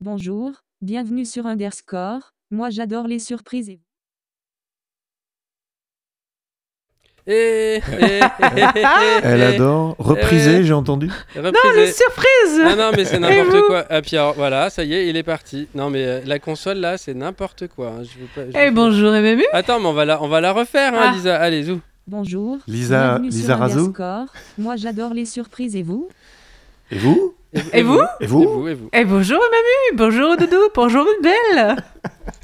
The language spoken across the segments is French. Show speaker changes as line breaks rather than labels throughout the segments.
Bonjour, bienvenue sur Underscore. Moi j'adore les surprises et
Et, et-
Elle adore. Repriser, j'ai entendu.
Non, les surprises
Ah non, mais c'est
Et
n'importe quoi. Ah, puis alors, voilà, ça y est, il est parti. Non, mais euh, la console là, c'est n'importe quoi. hein. Je veux pas- je
Eh bonjour MMU
Attends, mais on va la, on va la refaire, hein,
Ah.
Lisa. Allez, zou.
bonjour.
Lisa-
bienvenue
Lisa
sur Underscore. Moi j'adore les surprises et vous?
Et vous?
Et vous
Et
Et
vous?
vous, et vous?
Eh bonjour MMU Bonjour Doudou Bonjour Belle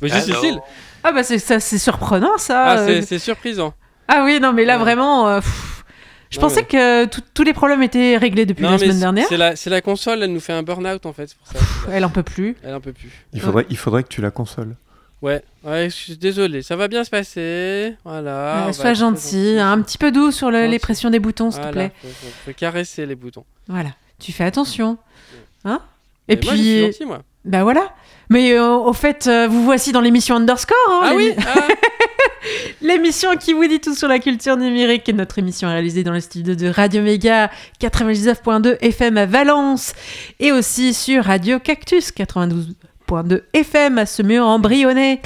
Mais juste Cécile.
Ah bah c'est ça c'est surprenant ça
Ah,
euh.
c'est c'est surprisant.
Ah oui non mais là
Ouais.
vraiment euh, pff, je
Non,
pensais
mais-
que tout- tous les problèmes étaient réglés depuis
Non,
la semaine
c'est-
dernière
C'est la, c'est la console, elle nous fait un burn-out en fait. pour ça.
Elle en peut plus
Elle en peut plus.
il faudrait, il faudrait que tu la consoles.
Ouais, ouais, je suis désolé. Ça va bien se passer. Voilà.
Euh,
Ah, on va
Sois gentil un petit peu doux sur le- les pressions des boutons s'il te plaît
faut, faut- faut caresser les boutons.
Voilà tu fais attention hein Et
Mais moi, je suis
puis
gentil, moi.
Bah voilà mais euh, au fait euh, vous voici dans l'émission Underscore hein,
Ah oui ah.
L'émission qui vous dit tout sur la culture numérique est notre émission réalisée dans le studio de Radio Méga 99.2 FM à Valence et aussi sur Radio Cactus 92.2 FM à Semur en Brionnais.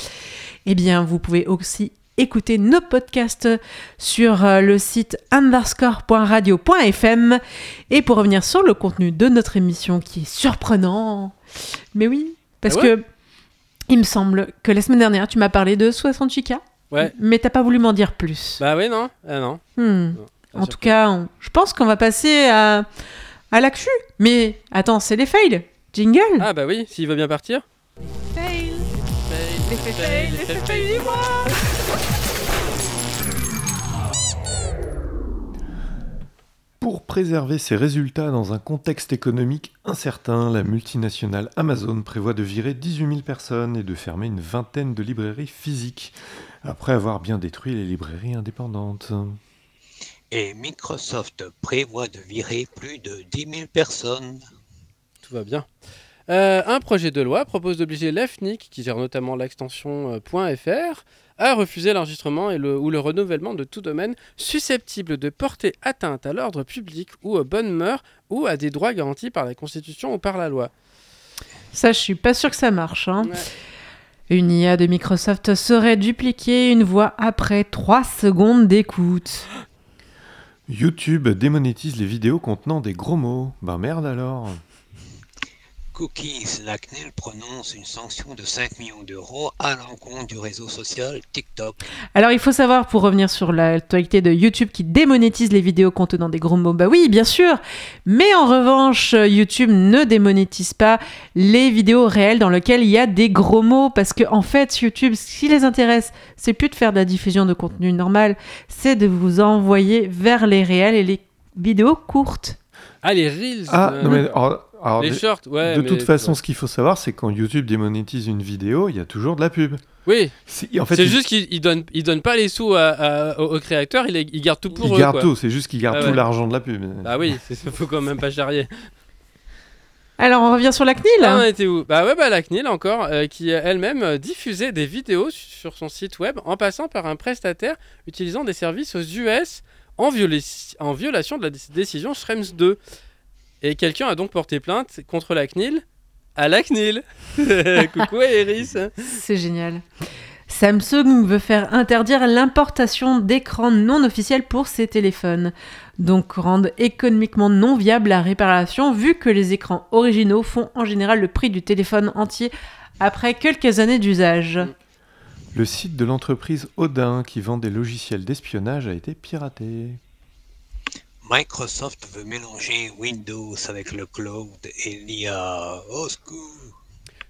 Eh bien, vous pouvez aussi écouter nos podcasts sur euh, le site underscore.radio.fm et pour revenir sur le contenu de notre émission qui est surprenant. Mais oui, parce
Ah ouais
que il me semble que la semaine dernière, tu m'as parlé de 68K.
Ouais.
Mais t'as pas voulu m'en dire plus.
Bah oui, non. Ah non.
Hmm. En tout cas, on- je pense qu'on va passer à, à l'actu. Mais attends, c'est les fails. Jingle.
Ah bah oui, s'il veut bien partir.
Fail.
L'effet fail, l'effet fail du
préserver ses résultats dans un contexte économique incertain, la multinationale Amazon prévoit de virer 18 000 personnes et de fermer une vingtaine de librairies physiques, après avoir bien détruit les librairies indépendantes.
Et Microsoft prévoit de virer plus de 10 000 personnes.
Tout va bien. Euh, un projet de loi propose d'obliger l'AFNIC, qui gère notamment l'extension euh, .fr, à refuser l'enregistrement et le, ou le renouvellement de tout domaine susceptible de porter atteinte à l'ordre public ou aux bonnes mœurs ou à des droits garantis par la Constitution ou par la loi.
Ça, je suis pas sûr que ça marche. hein.
Ouais.
Une IA de Microsoft saurait dupliquer une voix après 3 secondes d'écoute.
YouTube démonétise les vidéos contenant des gros mots. Ben merde alors.
Cookies, la CNIL prononce une sanction de 5 millions d'euros à l'encontre du réseau social TikTok.
Alors, il faut savoir, pour revenir sur l'actualité de YouTube qui démonétise les vidéos contenant des gros mots, bah oui, bien sûr. Mais en revanche, YouTube ne démonétise pas les vidéos réelles dans lesquelles il y a des gros mots. Parce que, en fait, YouTube, ce qui les intéresse, c'est plus de faire de la diffusion de contenu normal, c'est de vous envoyer vers les réels et les vidéos courtes.
Ah, les Reels
Ah,
euh,
non mais alors- alors,
Les
de,
shorts, ouais.
de
mais-
toute façon, ce qu'il faut savoir, c'est que quand YouTube démonétise une vidéo, il y a toujours de la pub.
Oui,
C'est- En fait,
c'est
il-
juste qu'il il donne, il donne pas les sous à- à- aux, aux créateurs, il, il garde tout pour
il
eux.
garde
quoi.
tout, c'est juste qu'il garde
Ah
tout
ouais.
l'argent de la pub.
Bah oui, c'est- faut quand même pas charrier.
Alors, on revient sur la CNIL.
Ah, on était où? Bah ouais, bah la CNIL encore, euh, qui elle-même euh, diffusait des vidéos sur son site web en passant par un prestataire utilisant des services aux US en, viola- en violation de la dé- décision Schrems 2. Et quelqu'un a donc porté plainte contre la CNIL à la CNIL. Coucou Eris.
C'est génial. Samsung veut faire interdire l'importation d'écrans non officiels pour ses téléphones, donc rendre économiquement non viable la réparation vu que les écrans originaux font en général le prix du téléphone entier après quelques années d'usage.
Le site de l'entreprise Odin qui vend des logiciels d'espionnage a été piraté.
Microsoft veut mélanger Windows avec le cloud et l'IA. Au secours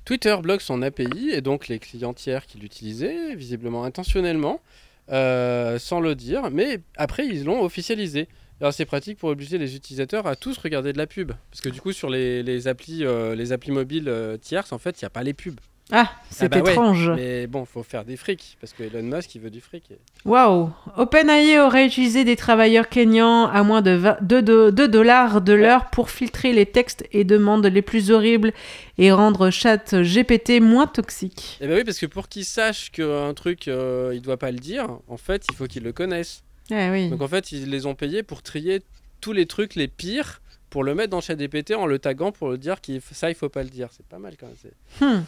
Twitter bloque son API et donc les clients tiers qui l'utilisaient, visiblement intentionnellement, euh, sans le dire, mais après ils l'ont officialisé. Alors c'est pratique pour obliger les utilisateurs à tous regarder de la pub, parce que du coup sur les, euh, applis mobiles euh, tierces, en fait, il n'y a pas les pubs.
Ah, c'est
bah ouais,
étrange.
Mais bon, faut faire des frics parce que Elon Musk il veut du fric.
Waouh OpenAI aurait utilisé des travailleurs kenyans à moins de 20 2, de- 2 dollars de l'heure pour filtrer les textes et demandes les plus horribles et rendre chat GPT moins toxique.
Et bah oui, parce que pour qu'il sache qu'un truc euh, il doit pas le dire, en fait il faut qu'il le connaisse.
Ah oui.
Donc en fait ils les ont payés pour trier tous les trucs les pires pour le mettre dans ChatGPT en le taguant pour le dire qu'il ça il faut pas le dire. C'est pas mal quand même. c'est-
Hmm.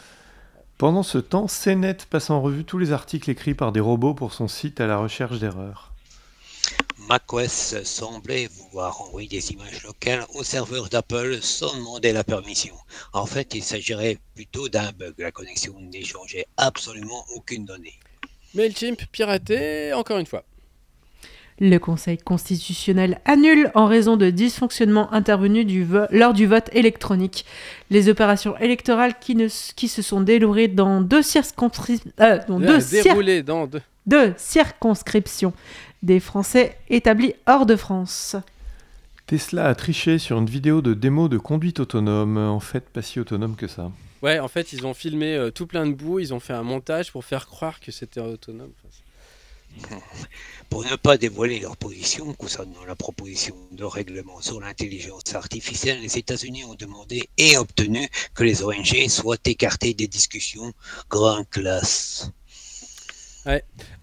Pendant ce temps, CNET passe en revue tous les articles écrits par des robots pour son site à la recherche d'erreurs.
macOS semblait vouloir envoyer des images locales au serveur d'Apple sans demander la permission. En fait, il s'agirait plutôt d'un bug. La connexion n'échangeait absolument aucune donnée.
Mailchimp piraté encore une fois.
Le Conseil constitutionnel annule en raison de dysfonctionnements intervenus du lors du vote électronique les opérations électorales qui, ne qui se sont déroulées dans deux, circonscri- euh, dans deux
Là,
cir-
déroulé dans deux.
deux circonscriptions des Français établis hors de France.
Tesla a triché sur une vidéo de démo de conduite autonome, en fait pas si autonome que ça.
Ouais, en fait, ils ont filmé euh, tout plein de bouts, ils ont fait un montage pour faire croire que c'était autonome. Enfin,
Pour ne pas dévoiler leur position concernant la proposition de règlement sur l'intelligence artificielle, les États-Unis ont demandé et obtenu que les ONG soient écartées des discussions grand classe.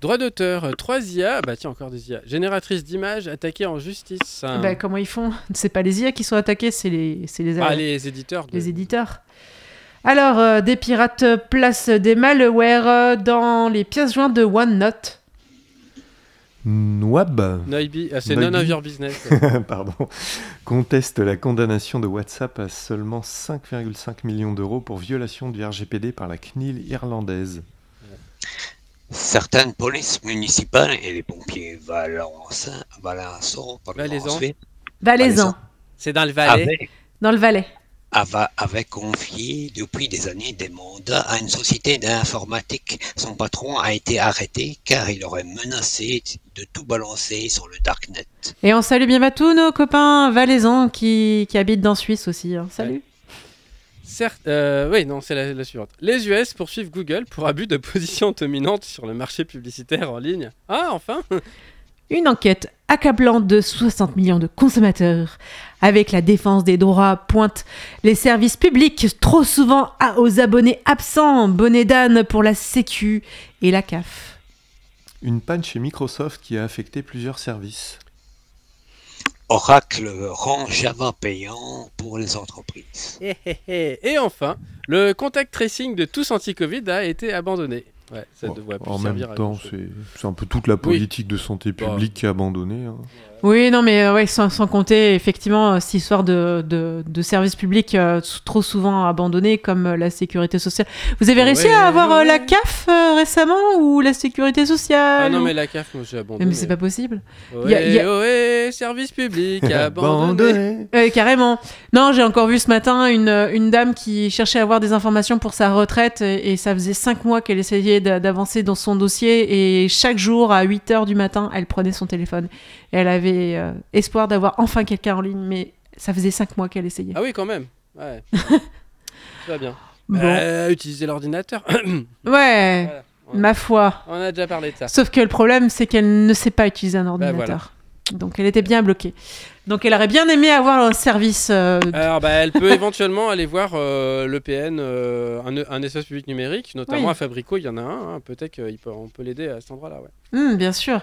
Droit d'auteur, euh, trois IA, bah tiens, encore des IA. Génératrices d'images attaquées en justice.
Bah, comment ils font? C'est pas les IA qui sont attaqués, c'est les, c'est les,
Ah, les éditeurs. de-
les éditeurs. Alors, euh, des pirates placent des malwares euh, dans les pièces jointes de OneNote.
Noibi, ah, c'est
Noibi.
none of your business.
pardon, conteste la condamnation de WhatsApp à seulement 5,5 millions d'euros pour violation du RGPD par la CNIL irlandaise.
Certaines polices municipales et les pompiers valençins, valençons, pardon,
Valaisans. c'est dans le Valais.
avaient,
dans le Valais.
Ava- avaient confié depuis des années des mandats à une société d'informatique. Son patron a été arrêté car il aurait menacé de tout balancer sur le darknet.
Et on salue bien tous nos copains valaisans qui, qui habitent dans Suisse aussi. hein. Salut.
Certes, euh, oui, non, c'est la, la suivante. Les US poursuivent Google pour abus de position dominante sur le marché publicitaire en ligne. Ah, enfin
Une enquête accablante de 60 millions de consommateurs avec la défense des droits pointe les services publics trop souvent à- aux abonnés absents, bonnet d'âne pour la Sécu et la CAF.
Une panne chez Microsoft qui a affecté plusieurs services.
Oracle rend Java payant pour les entreprises.
Hé, hé, hé. Et enfin, le contact tracing de tous anti-Covid a été abandonné. Ouais, ça
Bon,
devrait plus
en
servir
même temps, c'est un peu toute la politique de santé
Bah.
publique qui est abandonnée. hein.
Oui, non, mais euh, ouais, sans, sans compter effectivement euh, cette histoire de, de, de services publics euh, trop souvent abandonnés comme euh, la sécurité sociale. Vous avez réussi
Ouais,
à avoir euh, la
ouais.
CAF euh, récemment ou la sécurité sociale
Ah non, mais la CAF, moi j'ai
Mais,
abandonné.
c'est pas possible.
Ohé,
y a- y a-
ohé, service public abandonné.
Euh, carrément. Non, j'ai encore vu ce matin une, une dame qui cherchait à avoir des informations pour sa retraite et, et ça faisait cinq mois qu'elle essayait d'a- d'avancer dans son dossier et chaque jour à 8 heures du matin, elle prenait son téléphone elle avait euh, espoir d'avoir enfin quelqu'un en ligne, mais ça faisait cinq mois qu'elle essayait.
Ah oui, quand même. Ouais. Ça va bien.
Bon.
Euh, utiliser l'ordinateur.
Ouais,
Voilà.
Ma foi.
on a déjà parlé de ça.
Sauf que le problème, c'est qu'elle ne sait pas utiliser un
Bah,
ordinateur. Donc elle était bien bloquée. Donc elle aurait bien aimé avoir un service. euh,
Alors, bah, elle peut éventuellement aller voir euh, l'EPN, euh, un, un espace public numérique, notamment
Oui.
à Fabrico, il y en a un. hein. Peut-être qu'on peut l'aider à cet endroit-là. Ouais.
Hmm, bien sûr.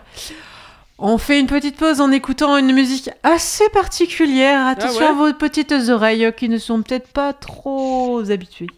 On fait une petite pause en écoutant une musique assez particulière. Attention
ouais
à vos petites oreilles qui ne sont peut-être pas trop habituées.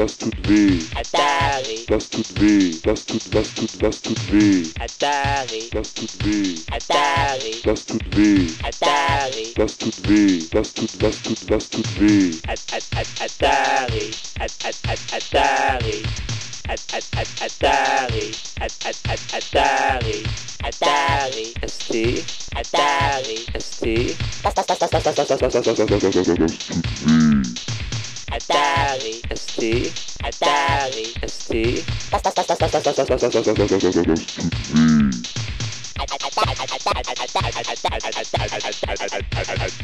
Das tut weh,
Atari,
das tut weh, das tut, das tut, das tut weh,
Atari,
das tut weh,
Atari,
das tut weh,
Atari,
das tut weh, das tut, das tut, das tut weh.
At- at- at- Atari, At- at- at- Atari, At- at- at- Atari, At- at- at- Atari, Atari, ST, Atari, ST, Atari, ST, Atari, ST,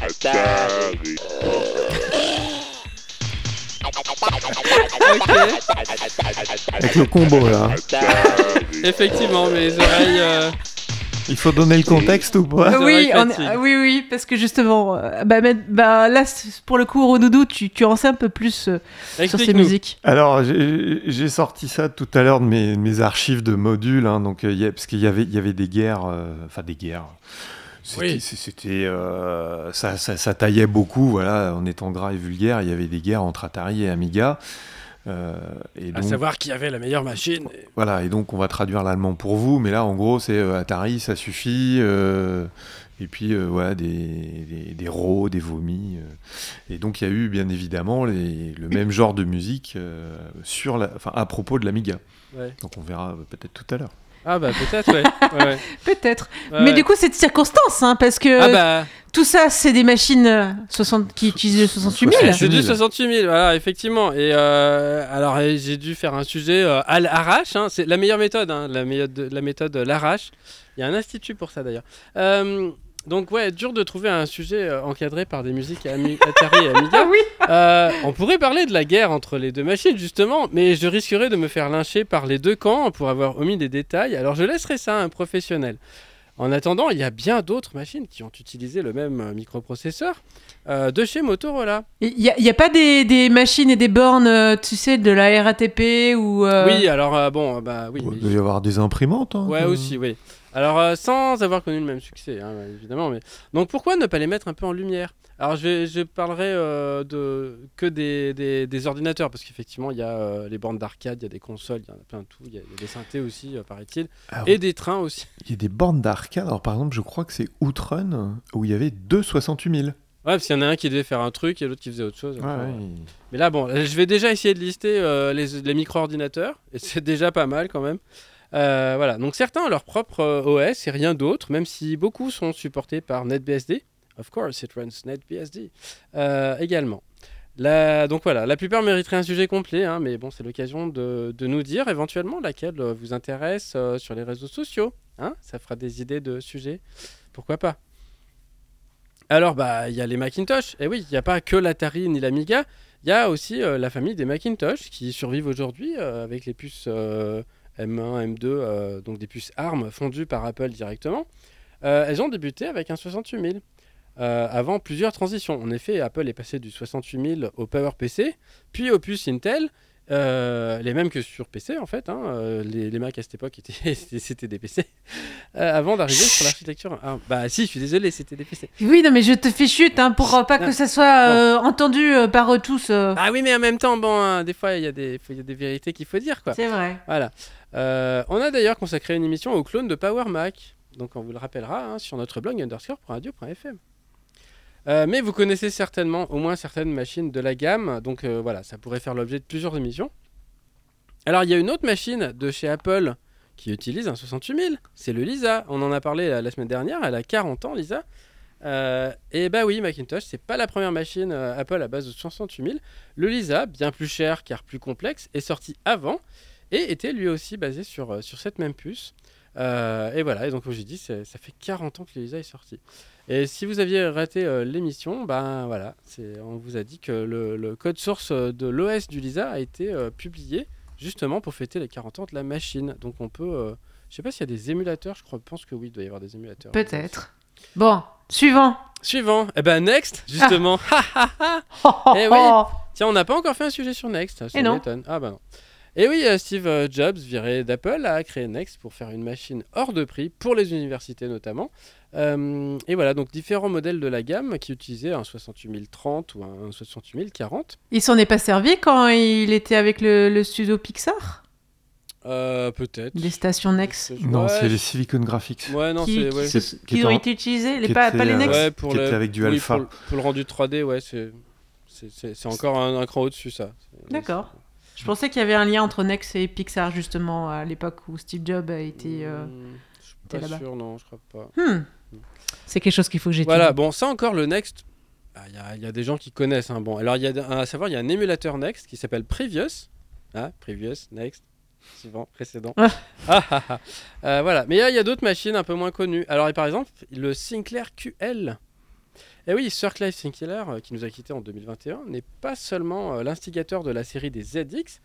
Atari.
Avec le combo là.
Effectivement, mais les oreilles. euh,
Il faut donner le contexte ou pas
oui, on- oui, oui, parce que justement, euh, bah, bah, là, pour le coup, Ronoudou, tu, tu en sais un peu plus euh, sur ces musiques.
Alors, j'ai sorti ça tout à l'heure de mes, archives de modules, hein, donc, euh, il y a- parce qu'il y avait, il y avait des guerres, euh, enfin des guerres. C'était,
Oui.
euh, ça, ça, ça taillait beaucoup, voilà, en étant gras et vulgaire, il y avait des guerres entre Atari et Amiga. Euh,
À savoir qui avait la meilleure machine.
voilà, et donc on va traduire l'allemand pour vous, mais là, en gros, c'est euh, Atari, ça suffit. euh, et puis, euh, voilà, des, des, des rots, des vomis. euh. et donc, il y a eu, bien évidemment, les- le même genre de musique euh, sur la, enfin, à propos de l'Amiga.
Ouais.
Donc, on verra peut-être tout à l'heure.
Ah bah peut-être, ouais. ouais.
Peut-être.
Ouais,
Mais
ouais.
du coup, c'est de circonstance, hein, parce que
Ah bah,
tout ça, c'est des machines euh, 60, qui utilisent le 68 000.
c'est du
000.
68 000, voilà, effectivement. Et euh, alors, j'ai dû faire un sujet euh, à l'arrache. hein. C'est la meilleure méthode, hein, la, méthode, la méthode l'arrache. Il y a un institut pour ça d'ailleurs. Euh, donc ouais, dur de trouver un sujet euh, encadré par des musiques Ami- Atari et Amiga.
Ah oui
Euh, on pourrait parler de la guerre entre les deux machines, justement, mais je risquerais de me faire lyncher par les deux camps pour avoir omis des détails, alors je laisserai ça à un professionnel. En attendant, il y a bien d'autres machines qui ont utilisé le même euh, microprocesseur euh, de chez Motorola.
Il n'y a, y a pas des, des machines et des bornes, tu sais, de la RATP ou. euh,
Oui, alors euh, bon, bah oui.
il
mais-
doit y avoir des imprimantes. hein,
Ouais, aussi, oui. Alors, euh, sans avoir connu le même succès, hein, évidemment. Mais... Donc, pourquoi ne pas les mettre un peu en lumière? Alors, je, je parlerai euh, de... que des, des- des ordinateurs, parce qu'effectivement, il y a euh, les bornes d'arcade, il y a des consoles, il y en a plein de tout. Il y, a il y a des synthés aussi, paraît-il.
Ah,
Et des trains aussi.
Il y a des bornes d'arcade. Alors, par exemple, je crois que c'est Outrun où il y avait deux 68 000.
Ouais, parce qu'il y en a un qui devait faire un truc et l'autre qui faisait autre chose.
Ouais.
Mais là, bon, je vais déjà essayer de lister les, les micro-ordinateurs, et c'est déjà pas mal quand même. Euh, voilà, donc certains ont leur propre euh, OS et rien d'autre, même si beaucoup sont supportés par NetBSD. Of course, it runs NetBSD euh, également. Donc voilà, la plupart mériteraient un sujet complet, hein, mais bon, c'est l'occasion de, de nous dire éventuellement laquelle vous intéresse sur les réseaux sociaux. hein. ça fera des idées de sujets, pourquoi pas? Alors, bah, il y a les Macintosh. Et oui, il n'y a pas que l'Atari ni l'Amiga. Il y a aussi la famille des Macintosh qui survivent aujourd'hui avec les puces M1, M2, euh, donc des puces ARM fondues par Apple directement. Euh, elles ont débuté avec un 68 000. euh, avant plusieurs transitions. En effet, Apple est passé du 68 000 au PowerPC, puis aux puces Intel, euh, les mêmes que sur PC en fait. hein, euh, les, les Mac à cette époque étaient c'était des PC. avant d'arriver sur l'architecture. ARM. bah si, je suis désolé, c'était des PC.
Oui, non, mais je te fais chute hein, pour pas
Non.
que ça soit entendu par tous.
Ah oui, mais en même temps, bon, hein, des fois, il y, y a des vérités qu'il faut dire, quoi.
C'est vrai.
Voilà. Euh, on a d'ailleurs consacré une émission au clone de Power Mac. Donc, on vous le rappellera hein, sur notre blog underscore.radio.fm. Euh, mais vous connaissez certainement au moins certaines machines de la gamme. Donc, euh, voilà, ça pourrait faire l'objet de plusieurs émissions. Alors, il y a une autre machine de chez Apple qui utilise un 68 000. C'est le Lisa. On en a parlé la, semaine dernière. Elle a 40 ans, Lisa. Et bah oui, Macintosh, c'est pas la première machine Apple à base de 68 000. Le Lisa, bien plus cher car plus complexe, est sorti avant et était lui aussi basé sur, euh, sur cette même puce. Euh, et voilà, et donc comme j'ai dit, ça fait 40 ans que le Lisa est sorti. Et si vous aviez raté euh, l'émission, ben voilà, on vous a dit que le, le code source de l'OS du Lisa a été euh, publié justement pour fêter les 40 ans de la machine. Donc on peut, je sais pas s'il y a des émulateurs, je crois, pense que oui, il doit y avoir des émulateurs.
Peut-être. Bon, suivant.
Suivant. Eh ben, Next, justement. Eh oui. Tiens, on n'a pas encore fait un sujet sur Next. Ça
Et non.
m'étonne. Ah bah non. Et oui, euh, Steve euh, Jobs, viré d'Apple, a créé Next pour faire une machine hors de prix pour les universités notamment. Euh, et voilà, donc différents modèles de la gamme qui utilisaient un 68030 ou un 68040.
Il s'en est pas servi quand il était avec le, le studio Pixar?
Euh, Peut-être.
Les stations Nex
Non,
Ouais,
c'est les Silicon Graphics.
Ouais, non,
qui,
c'est.
qui-
Ouais.
Qui
qui
ont
en-
été utilisés, les pas,
était,
pas les Nex
Ouais, pour
qui
le,
était avec du
oui,
alpha.
Pour, le- pour le rendu 3D, ouais, c'est. encore un, un cran au-dessus, ça.
D'accord. Je pensais qu'il y avait un lien entre Nex et Pixar justement à l'époque où Steve Jobs a été. euh,
Hmm, Je suis pas
là-bas.
sûr, non, je crois pas.
hmm. C'est quelque chose qu'il faut que j'étudie.
Voilà, bon, ça encore, le Next, ah, il y, a- il y a des gens qui connaissent. hein. Bon, alors, il y a à savoir, il y a un émulateur Next qui s'appelle Previous. Ah, Previous, Next, suivant, précédent.
Ah.
Ah, ah, ah. Euh, voilà, mais il y a- il y a, d'autres machines un peu moins connues. Alors, et par exemple, le Sinclair QL. Et oui, Sir Clive Sinclair, euh, qui nous a quittés en 2021, n'est pas seulement euh, l'instigateur de la série des ZX.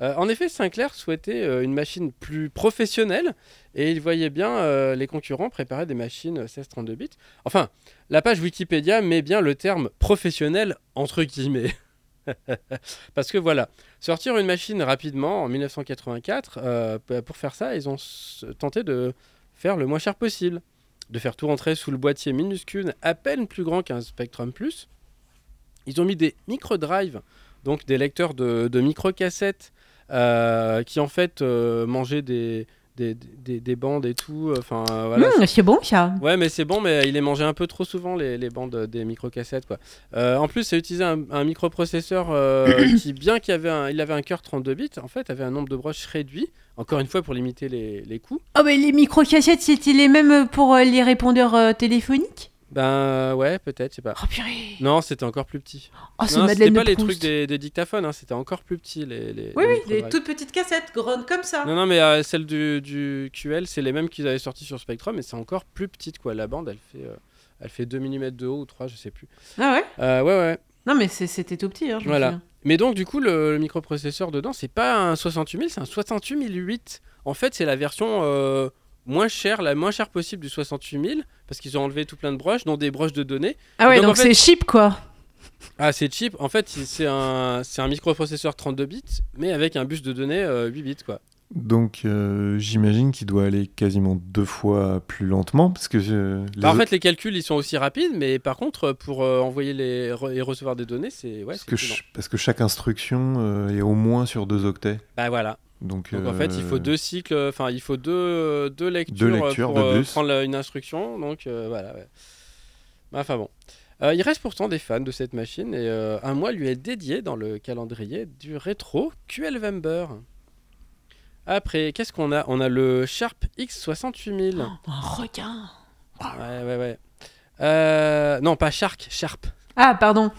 Euh, en effet, Sinclair souhaitait une machine plus professionnelle et il voyait bien les concurrents préparer des machines 16-32 bits. Enfin, la page Wikipédia met bien le terme professionnel entre guillemets. Parce que voilà, sortir une machine rapidement en 1984, euh, p- pour faire ça, ils ont tenté de faire le moins cher possible, de faire tout rentrer sous le boîtier minuscule, à peine plus grand qu'un Spectrum Plus. Ils ont mis des micro-drives, donc des lecteurs de, micro-cassettes, euh, qui en fait euh, mangeaient des, des, des- des bandes et tout. Enfin, voilà,
Hmm, c'est bon ça.
Ouais, mais c'est bon, mais il les mangeait un peu trop souvent, les, les bandes des microcassettes, quoi. Euh, en plus, ça utilisait un, un microprocesseur euh, qui, bien qu'il avait un, il avait un cœur 32 bits, en fait, avait un nombre de broches réduit, encore une fois pour limiter les, les coûts.
Oh, mais les micro-cassettes, c'était les mêmes pour euh, les répondeurs euh, téléphoniques?
Ben ouais, peut-être, je sais pas.
Oh purée
Non, c'était encore plus petit.
Oh,
non, c'était pas les trucs des, des dictaphones, hein, c'était encore plus petit, les, les
Oui,
les
oui, les toutes petites cassettes, grandes comme ça.
Non, non, mais euh, celle du, du QL, c'est les mêmes qu'ils avaient sorti sur Spectrum, mais c'est encore plus petite, quoi. La bande, elle fait, euh, elle fait 2 mm de haut ou 3, je sais plus.
Ah ouais?
Euh, ouais, ouais.
Non, mais c'était tout petit. Hein, je me
Voilà.
souviens.
Mais donc, du coup, le, le microprocesseur dedans, c'est pas un 68000, c'est un 68008. En fait, c'est la version euh, moins chère, la moins chère possible du 68000, parce qu'ils ont enlevé tout plein de broches, dont des broches de données.
Ah ouais,
Donc,
donc,
en fait-
c'est cheap quoi.
Ah, c'est cheap. En fait, c'est un, c'est un microprocesseur 32 bits, mais avec un bus de données euh, 8 bits, quoi.
Donc euh, j'imagine qu'il doit aller quasiment deux fois plus lentement parce que euh, les
Bah, en
autres-
fait, les calculs, ils sont aussi rapides, mais par contre, pour euh, envoyer les, re- et recevoir des données, c'est ouais,
parce,
c'est
que parce que chaque instruction euh, est au moins sur deux octets.
Bah voilà.
Donc,
Donc en
euh,
fait, il faut deux cycles, enfin il faut deux, deux lectures,
Deux
euh,
lectures
pour
de
euh, prendre la- une instruction. Donc euh, voilà. ouais. Enfin bon. Euh, il reste pourtant des fans de cette machine et euh, un mois lui est dédié dans le calendrier du rétro QLvember. Après, qu'est-ce qu'on a? On a le Sharp X68000.
Un requin.
Ouais, ouais, ouais. Euh, non, pas Shark, Sharp.
Ah, pardon.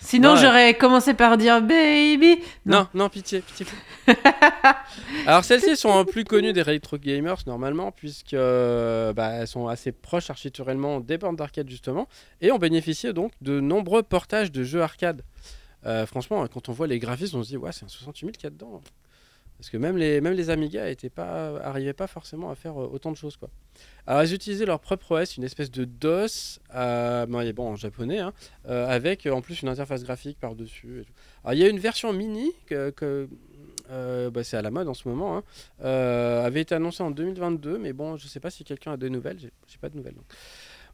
Sinon, j'aurais commencé par dire baby.
Non, non, pitié, pitié. Alors celles-ci sont plus connues des retro gamers normalement puisque euh, bah, elles sont assez proches architecturellement des bornes d'arcade justement et ont bénéficié donc de nombreux portages de jeux arcade. Euh, franchement, quand on voit les graphismes, on se dit ouais c'est un 68 000 qu'il y a dedans. Parce que même les, Amiga étaient pas, forcément à faire euh, autant de choses quoi. Alors ils utilisaient leur propre OS, une espèce de DOS, euh, en japonais, hein, euh, avec en plus une interface graphique par-dessus. il y a une version mini que, bah, c'est à la mode en ce moment, hein, avait été annoncée en 2022, mais bon, je sais pas si quelqu'un a des nouvelles, j'ai pas de nouvelles.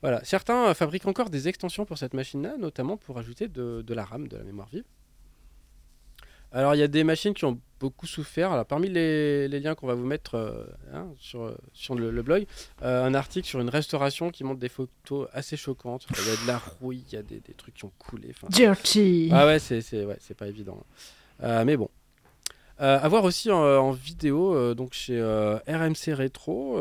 Voilà, certains fabriquent encore des extensions pour cette machine-là, notamment pour ajouter de la RAM, de la mémoire vive. Alors il y a des machines qui ont beaucoup souffert. Alors parmi les, les liens qu'on va vous mettre euh, hein, sur, sur le, le blog, euh, un article sur une restauration qui montre des photos assez choquantes. Il y a de la rouille, il y a des, des trucs qui ont coulé. enfin,
Dirty.
ah ouais, c'est ouais, pas évident. Euh, mais bon. À voir aussi en, en vidéo, donc chez RMC Rétro,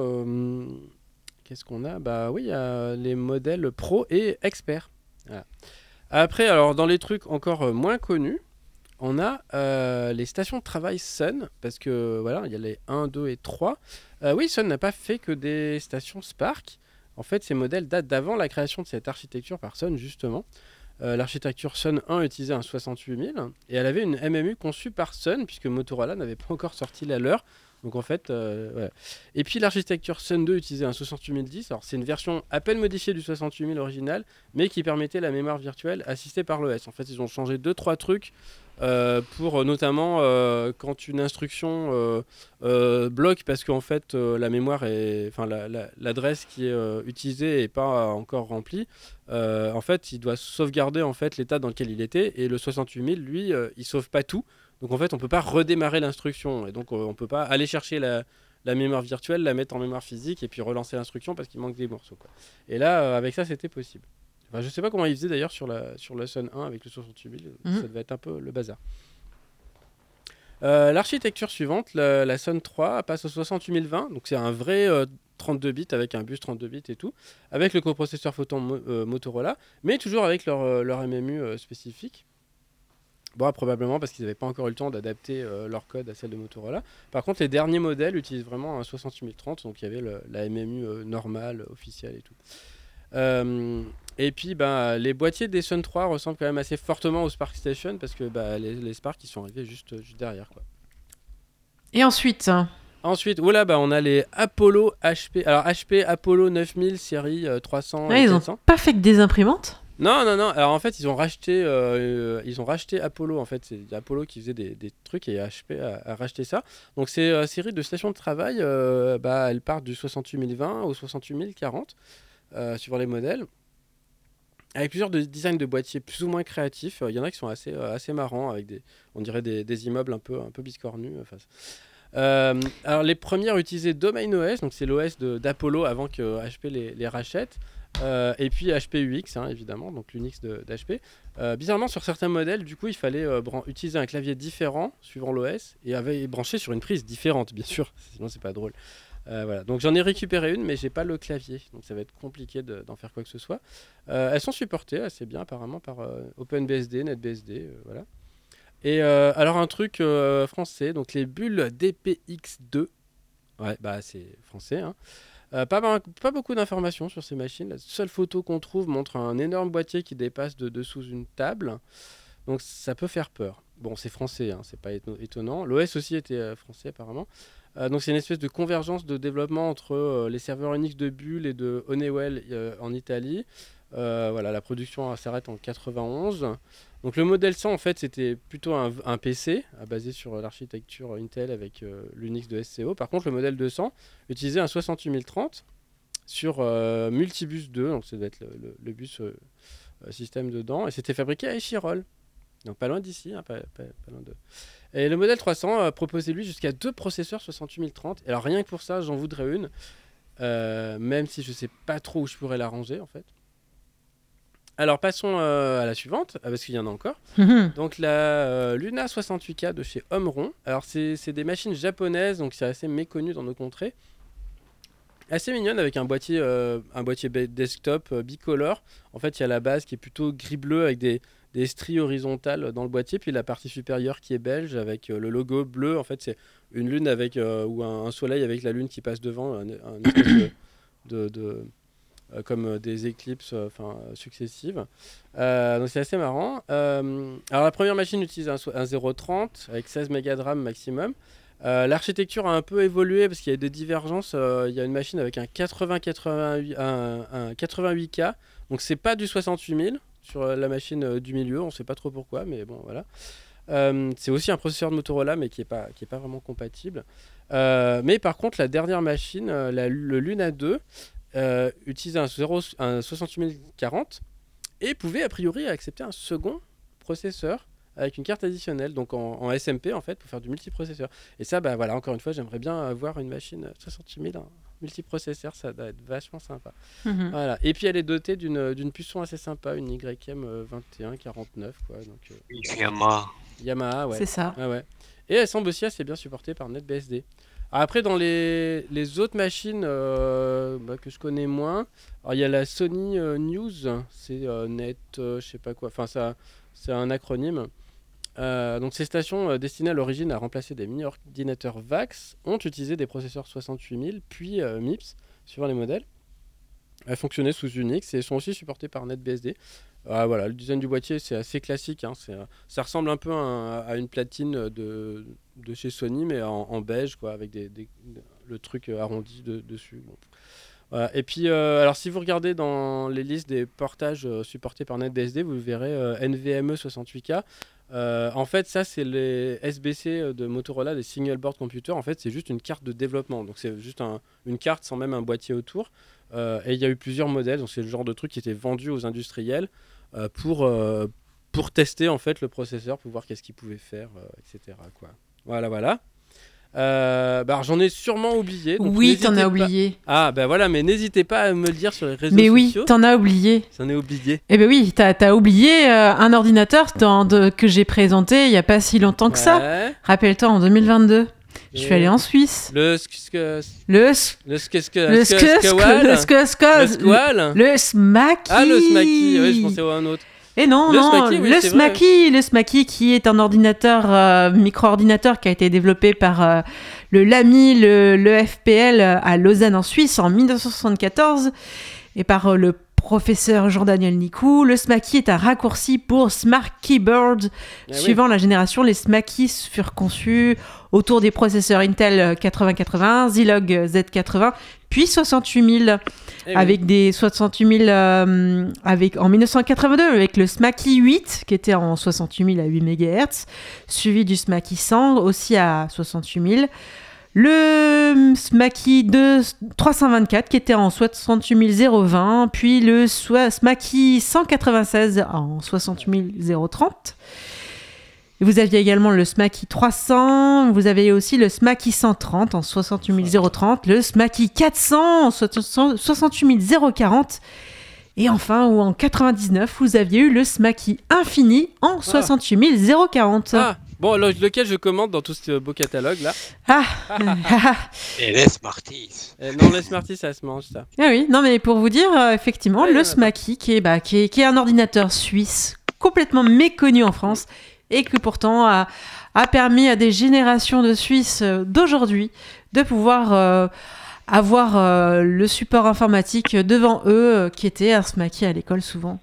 qu'est-ce qu'on a? Bah oui, il y a les modèles pro et expert. Voilà. Après, alors dans les trucs encore moins connus, on a euh, les stations de travail Sun, parce que voilà, il y a les 1, 2 et 3. Euh, oui, Sun n'a pas fait que des stations Spark. En fait, ces modèles datent d'avant la création de cette architecture par Sun, justement. Euh, L'architecture Sun 1 utilisait un 68000 et elle avait une MMU conçue par Sun puisque Motorola n'avait pas encore sorti la leur. Donc en fait. Et puis l'architecture Sun 2 utilisait un 68010. Alors c'est une version à peine modifiée du 68000 original, mais qui permettait la mémoire virtuelle assistée par l'OS. En fait, ils ont changé deux trois trucs euh, pour euh, notamment euh, quand une instruction bloque parce qu'en fait la mémoire est, enfin la- la- l'adresse qui est utilisée est pas encore remplie. en fait, il doit sauvegarder en fait l'état dans lequel il était et le 68000 lui, il sauve pas tout. Donc en fait, on peut pas redémarrer l'instruction et donc on peut pas aller chercher la, mémoire virtuelle, la mettre en mémoire physique et puis relancer l'instruction parce qu'il manque des morceaux. Et là, avec ça, c'était possible. Enfin, je sais pas comment ils faisaient d'ailleurs sur la, sur la Sun 1 avec le 68000.
Mhm.
Ça devait être un peu le bazar. Euh, L'architecture suivante, la, la Sun 3 passe au 68020, donc c'est un vrai euh, 32 bits avec un bus 32 bits et tout, avec le coprocesseur Photon Mo- euh, Motorola, mais toujours avec leur, euh, leur MMU euh, spécifique. Bon, probablement parce qu'ils n'avaient pas encore eu le temps d'adapter euh, leur code à celle de Motorola. Par contre, les derniers modèles utilisent vraiment un 68030, donc il y avait le- la MMU euh, normale, officielle et tout. Euh, et puis, bah, les boîtiers des Sun 3 ressemblent quand même assez fortement aux Spark Station parce que bah, les, les Spark ils sont arrivés juste, juste derrière. Quoi.
Et ensuite, hein,
Ensuite, voilà, bah, on a les Apollo HP. Alors, HP Apollo 9000 série euh, 300
ah,
et
ils ont
400.
pas fait que des imprimantes?
Non, non, non. Alors en fait, ils ont racheté, euh, euh, ils ont racheté Apollo. En fait, c'est Apollo qui faisait des, des trucs et HP a, a racheté ça. Donc c'est une série de stations de travail. euh, bah, elles partent du 68020 au 68040, euh, suivant les modèles. Avec plusieurs de- designs de boîtiers plus ou moins créatifs. Il y en a qui sont assez, euh, marrants, avec des, on dirait des, immeubles un peu, un peu biscornus. Euh, alors les premières utilisaient Domain OS, donc c'est l'OS d'Apollo avant que HP les, rachète. Euh, et puis HP UX, hein, évidemment, donc l'Unix d'HP. Euh, bizarrement, sur certains modèles, du coup, il fallait euh, utiliser un clavier différent suivant l'OS et avait branché sur une prise différente, bien sûr, sinon c'est pas drôle. Euh, voilà. Donc j'en ai récupéré une, mais j'ai pas le clavier, donc ça va être compliqué de- d'en faire quoi que ce soit. Euh, elles sont supportées assez bien apparemment par euh, OpenBSD, NetBSD, voilà. Et alors un truc français, donc les bulles DPX2. Ouais, bah c'est français. Hein. Euh, pas, beaucoup d'informations sur ces machines. La seule photo qu'on trouve montre un énorme boîtier qui dépasse de dessous une table. Donc ça peut faire peur. Bon, c'est français, hein, c'est pas éto- étonnant. L'OS aussi était français apparemment. Euh, donc c'est une espèce de convergence de développement entre euh, les serveurs Unix de Bull et de Honeywell euh, en Italie. Voilà, la production s'arrête en 91. Donc le modèle 100 en fait c'était plutôt un, PC basé sur l'architecture Intel avec l'Unix de SCO. Par contre le modèle 200 utilisait un 68030 sur Multibus 2, donc ça doit être le, bus système dedans, et c'était fabriqué à Échirol. Donc pas loin d'ici, hein. Et le modèle 300 euh, proposait lui jusqu'à deux processeurs 68030. Et alors rien que pour ça, j'en voudrais une, euh, même si je sais pas trop où je pourrais la ranger en fait. Alors passons euh, à la suivante, ah, parce qu'il y en a encore. Donc la euh, Luna 68K de chez Omron. Alors c'est des machines japonaises, donc c'est assez méconnu dans nos contrées. Assez mignonne avec un boîtier, euh, un boîtier desktop euh, bicolore. En fait, il y a la base qui est plutôt gris-bleu avec des, des stries horizontales dans le boîtier, puis la partie supérieure qui est belge avec euh, le logo bleu. En fait, c'est une lune avec euh, ou un, soleil avec la lune qui passe devant, euh, comme des éclipses successives. Donc c'est assez marrant. Alors la première machine utilise un, un 030 avec 16 mégas de RAM maximum. L'architecture a un peu évolué parce qu'il y a des divergences. Il y a une machine avec un 80 88 un, un 88K, donc c'est pas du 68000 sur euh, la machine euh, du milieu. On ne sait pas trop pourquoi, mais bon voilà. Euh, c'est aussi un processeur de Motorola, mais qui n'est pas, est pas vraiment compatible. Mais par contre, la dernière machine, le Luna 2, euh, utilise un, 0, un 68040 et pouvait a priori accepter un second processeur avec une carte additionnelle, donc en, SMP en fait, pour faire du multiprocesseur. Et ça, bah voilà, encore une fois, j'aimerais bien avoir une machine 68000 en multiprocesseur, ça doit être vachement sympa.
Mhm.
Voilà. Et puis elle est dotée d'une d'une assez sympa, une YM euh, 2149, quoi. Donc euh,
Yamaha.
Yamaha, ouais.
C'est ça.
Ouais. Et elle semble aussi assez bien supportée par NetBSD. Alors après, dans les, les autres machines euh, bah, que je connais moins, alors il y a la Sony euh, News, c'est euh, Net, euh, je sais pas quoi, enfin ça, c'est un acronyme. Euh, donc ces stations euh, destinées à l'origine à remplacer des mini-ordinateurs VAX ont utilisé des processeurs 68000 puis euh, MIPS suivant les modèles. Elles fonctionnaient sous Unix et sont aussi supportées par NetBSD. Ah, voilà, le design du boîtier, c'est assez classique. hein, ça ressemble un peu à, un- à une platine de, chez Sony, mais en, beige, quoi, avec le truc arrondi de- dessus. Et puis, alors si vous regardez dans les listes des portages supportés par NetBSD, vous verrez NVMe 68K. Euh, en fait, ça, c'est les SBC de Motorola, les Single Board Computer. En fait, c'est juste une carte de développement. Donc, c'est juste un- une carte sans même un boîtier autour. Euh, et il y a eu plusieurs modèles. Donc, c'est le genre de truc qui était vendu aux industriels euh, pour, euh, pour tester en fait le processeur, pour voir qu'est-ce qu'il pouvait faire, euh, etc. Quoi. Voilà, voilà. Euh, bah, j'en ai sûrement oublié. donc
Oui, t'en as
pas-
oublié.
Ah, ben voilà, mais n'hésitez pas à me le dire sur les réseaux
Mais oui,
sociaux.
t'en as oublié.
J'en ai oublié.
Eh ben oui, t'as as oublié euh, un ordinateur dans- de- que j'ai présenté il y a pas si longtemps que ça. Rappelle-toi, en 2022, je suis
Et
allée en Suisse.
Le
Le
le
le le smaki.
Ah, le smaki. Oui, je pensais à un autre.
Et non,
Le
non,
oui,
le le qui est un ordinateur, euh, micro-ordinateur qui a été développé par euh, le LAMI, le, le FPL euh, à Lausanne en Suisse en 1974 et par euh, le professeur Jean-Daniel Nicou. Le Smaky est un raccourci pour Smart Keyboard.
Ah oui.
Suivant la génération, les Smaky furent conçus autour des processeurs Intel 8080, Zilog Z80, puis 68000
Eh oui.
avec des 68 000 euh, avec, en 1982 avec le Smaky 8 qui était en 68 000 à 8 MHz, suivi du Smaky 100 aussi à 68 000. Le Smaky 2 324 qui était en 68 020, puis le Smaky 196 en 68 030. Et Vous aviez également le Smaky 300, vous avez aussi le Smaky 130 en 68 030, le Smaky 400 en 68 040, et enfin, ou en 99, vous aviez eu le Smaky Infini en 68 040.
Ah, bon, le- lequel je commande dans tout ce beau catalogue là?
Ah.
Et les Smarties.
Eh, Non, les Smarties, ça se mange ça.
Ah oui, non mais pour vous dire, euh, effectivement,
Ouais,
le qui est, bah, qui, est, qui est un ordinateur suisse complètement méconnu en France et que pourtant a, a permis à des générations de Suisses euh, d'aujourd'hui de pouvoir euh, avoir euh, le support informatique devant eux, qui était un Smaky à l'école souvent.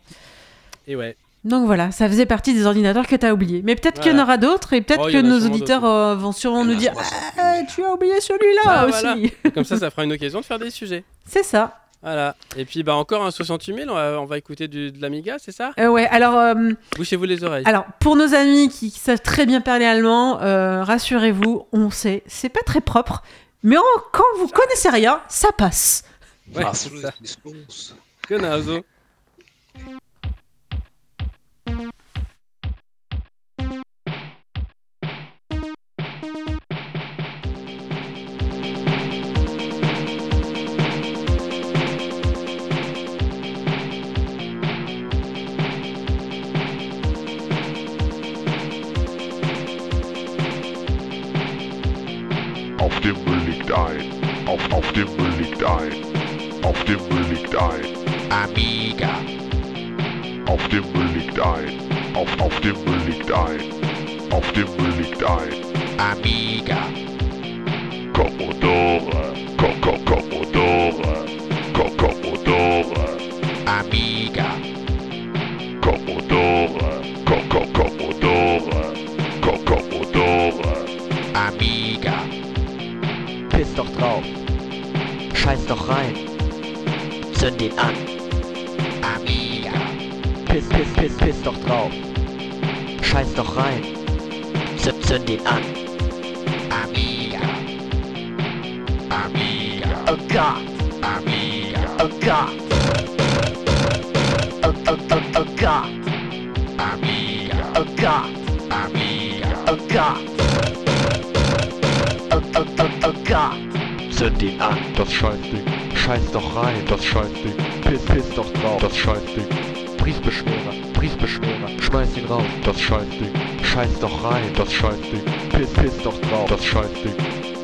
Et ouais.
Donc voilà, ça faisait partie des ordinateurs que tu as oubliés. Mais peut-être qu'il y en aura d'autres et peut-être
Oh,
que nos auditeurs euh, vont sûrement nous dire
60
Ah,
000.
Tu as oublié celui-là
Ah,
aussi
voilà. Comme ça, ça fera une occasion de faire des sujets.
C'est ça.
Voilà. Et puis, bah, encore un 68 000, on va, on va écouter du, de l'Amiga, c'est ça?
Euh, ouais, alors. euh,
Bouchez-vous les oreilles.
Alors, pour nos amis qui savent très bien parler allemand, euh, rassurez-vous, on sait, c'est pas très propre, mais en- quand vous connaissez rien, ça passe.
Ouais,
Ah, Amiga. Amiga.
Zünd ihn an.
Das Scheißding.
Scheiß doch rein.
Das Scheißding.
Piss, piss doch drauf.
Das Scheißding.
Briefbeschwerer. Briefbeschwerer. Schmeiß ihn raus.
Das Scheißding.
Scheiß doch rein.
Das Scheißding.
Piss, piss doch drauf.
Das Scheißding.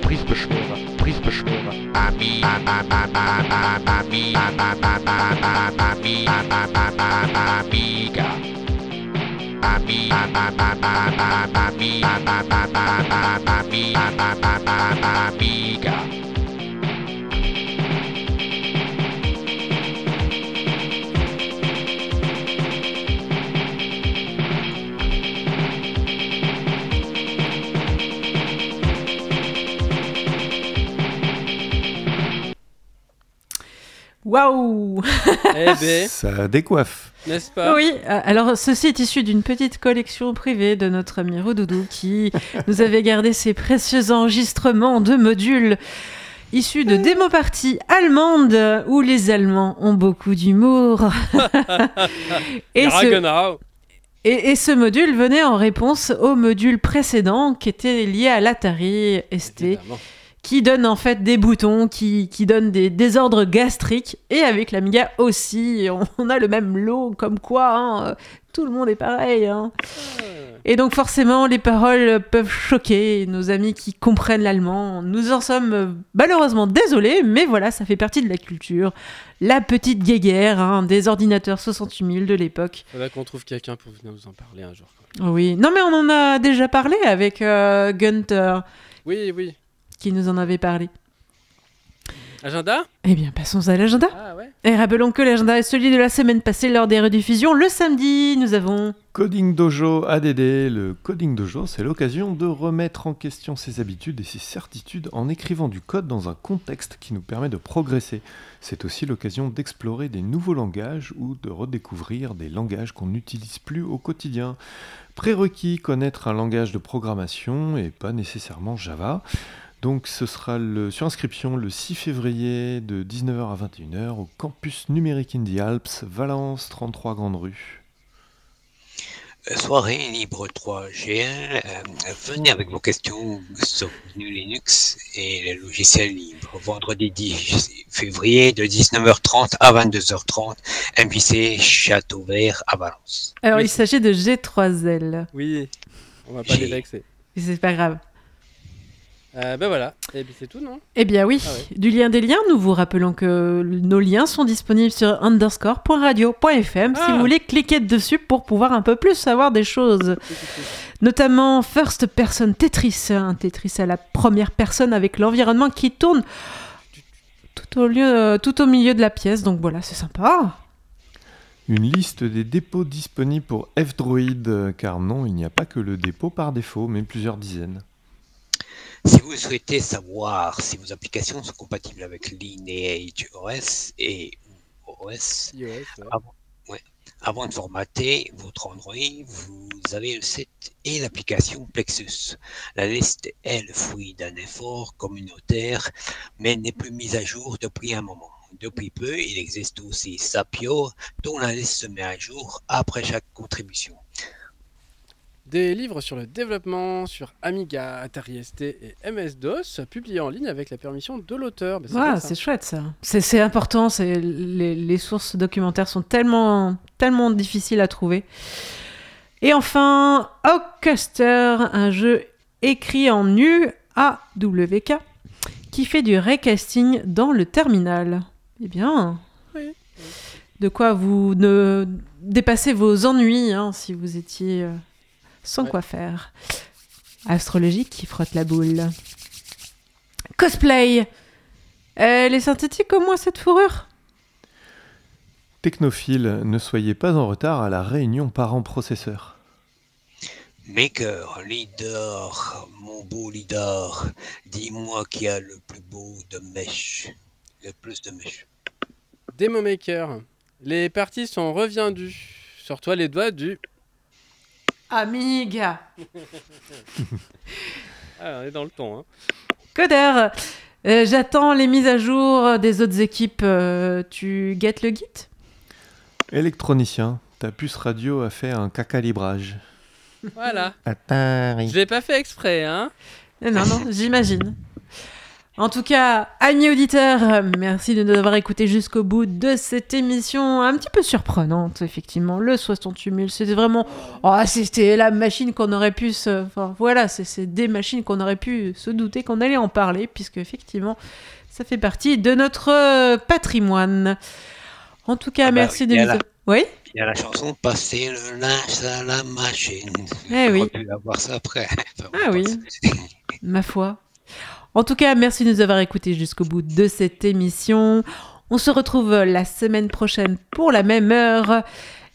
Briefbeschwörer, Briefbeschwörer. Amiga. Amiga.
Waouh
Eh ben,
Ça décoiffe.
n'est-ce pas?
Oui, euh, alors ceci est issu d'une petite collection privée de notre ami Redoudou qui nous avait gardé ses précieux enregistrements de modules issus de démo parties allemandes où les Allemands ont beaucoup d'humour. et, ce,
Ragnarok.
et, et ce module venait en réponse au module précédent qui était lié à l'Atari ST
Évidemment.
Qui donne en fait des boutons, qui, qui donne des désordres gastriques. Et avec l'Amiga aussi, on, a le même lot, comme quoi hein, tout le monde est pareil. hein. Et donc forcément, les paroles peuvent choquer nos amis qui comprennent l'allemand. Nous en sommes malheureusement désolés, mais voilà, ça fait partie de la culture. La petite guéguerre hein, des ordinateurs 68 000 de l'époque.
Faudrait qu'on trouve quelqu'un pour venir nous en parler un jour.
Oui, non mais on en a déjà parlé avec euh, Gunther
Oui, oui.
Qui nous en avait parlé.
Agenda?
Eh bien, passons à l'agenda.
Ah ouais.
Et rappelons que l'agenda est celui de la semaine passée lors des rediffusions. Le samedi, nous avons...
Coding Dojo ADD. Le Coding Dojo, c'est l'occasion de remettre en question ses habitudes et ses certitudes en écrivant du code dans un contexte qui nous permet de progresser. C'est aussi l'occasion d'explorer des nouveaux langages ou de redécouvrir des langages qu'on n'utilise plus au quotidien. Prérequis, connaître un langage de programmation et pas nécessairement Java. Donc ce sera le, sur inscription le 6 février de 19h à 21h au campus numérique Indie Alps, Valence 33 Grande Rue.
Euh, Soirée libre 3GL, euh, venez avec vos questions sur GNU Linux et les logiciels libres. Vendredi 10 février de 19h30 à 22h30, MPC Château Vert à Valence.
Alors,
Oui.
il s'agit de G3L.
Oui. On va pas les vexer.
Mais C'est pas grave.
Euh, ben voilà. Et puis c'est tout, non?
Eh bien oui,
Ah ouais.
du lien des liens, nous vous rappelons que nos liens sont disponibles sur underscore.radio.fm si
Ah.
vous voulez cliquer dessus pour pouvoir un peu plus savoir des choses. Notamment First Person Tetris, un Tetris à la première personne avec l'environnement qui tourne tout au, lieu, tout au milieu de la pièce, donc voilà, c'est sympa.
Une liste des dépôts disponibles pour F-Droid, euh, car non, il n'y a pas que le dépôt par défaut, mais plusieurs dizaines.
Si vous souhaitez savoir si vos applications sont compatibles avec Lineage OS et OS,
iOS, ouais.
Avant de formater votre Android, vous avez le site et l'application Plexus. La liste est le fruit d'un effort communautaire, mais n'est plus mise à jour depuis un moment. Depuis peu, il existe aussi Sapio, dont la liste se met à jour après chaque contribution.
Des livres sur le développement sur Amiga, Atari ST et MS-DOS, publiés en ligne avec la permission de l'auteur. Ben, c'est
chouette ça. C'est important, les, les sources documentaires sont tellement, tellement difficiles à trouver. Et enfin, Hawkcaster, un jeu écrit en UAWK qui fait du recasting dans le terminal. Eh bien,
Oui.
de quoi vous ne dépassez vos ennuis hein, si vous étiez euh, sans
Ouais.
quoi faire. Astrologique qui frotte la boule. Cosplay Elle est synthétique au moins cette fourrure
Technophile, ne soyez pas en retard à la réunion parents-processeurs.
Maker, leader, mon beau leader, dis-moi qui a le plus beau de mèches, le plus de mèches.
Demo Maker. Les parties sont reviendues. Sors-toi les doigts du.
Amiga
Ah, on est dans le ton. Hein.
Coder euh, J'attends les mises à jour des autres équipes. euh, tu guettes le git?
Électronicien, ta puce radio a fait un cacalibrage.
Voilà.
Atari.
Je l'ai pas fait exprès, hein.
Non, non, j'imagine. En tout cas, amis auditeurs, merci de nous avoir écoutés jusqu'au bout de cette émission un petit peu surprenante, effectivement. Le 68 000, c'était vraiment... Oh, c'était la machine qu'on aurait pu se... Enfin, voilà, c'est des machines qu'on aurait pu se douter qu'on allait en parler, puisque effectivement, ça fait partie de notre euh, patrimoine. En tout cas,
Ah bah
merci de nous... Oui?
Il y a la chanson Passer le linge à la machine.
Eh oui.
Pu avoir ça après. Enfin, on
Ah oui. Ma foi. En tout cas, merci de nous avoir écoutés jusqu'au bout de cette émission. On se retrouve la semaine prochaine pour la même heure.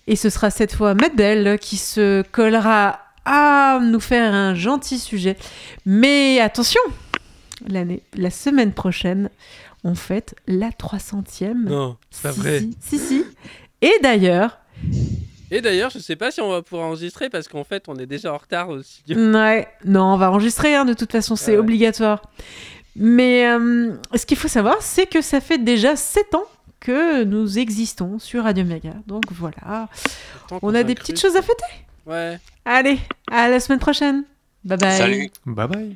Et ce sera cette fois Matt Bell qui se collera à nous faire un gentil sujet. Mais attention, L'année, la semaine prochaine, on fête la 300e.
Non, c'est
Si,
vrai.
Si, si, si. Et d'ailleurs,
Et d'ailleurs, je sais pas si on va pouvoir enregistrer parce qu'en fait, on est déjà en retard au studio.
ouais, non, on va enregistrer, hein, de toute façon, c'est
Ouais.
obligatoire. Mais euh, ce qu'il faut savoir, c'est que ça fait déjà 7 ans que nous existons sur Radio Méga. Donc voilà, on a des petites choses à fêter.
Ouais.
Allez, à la semaine prochaine. Bye bye.
Salut.
Bye bye.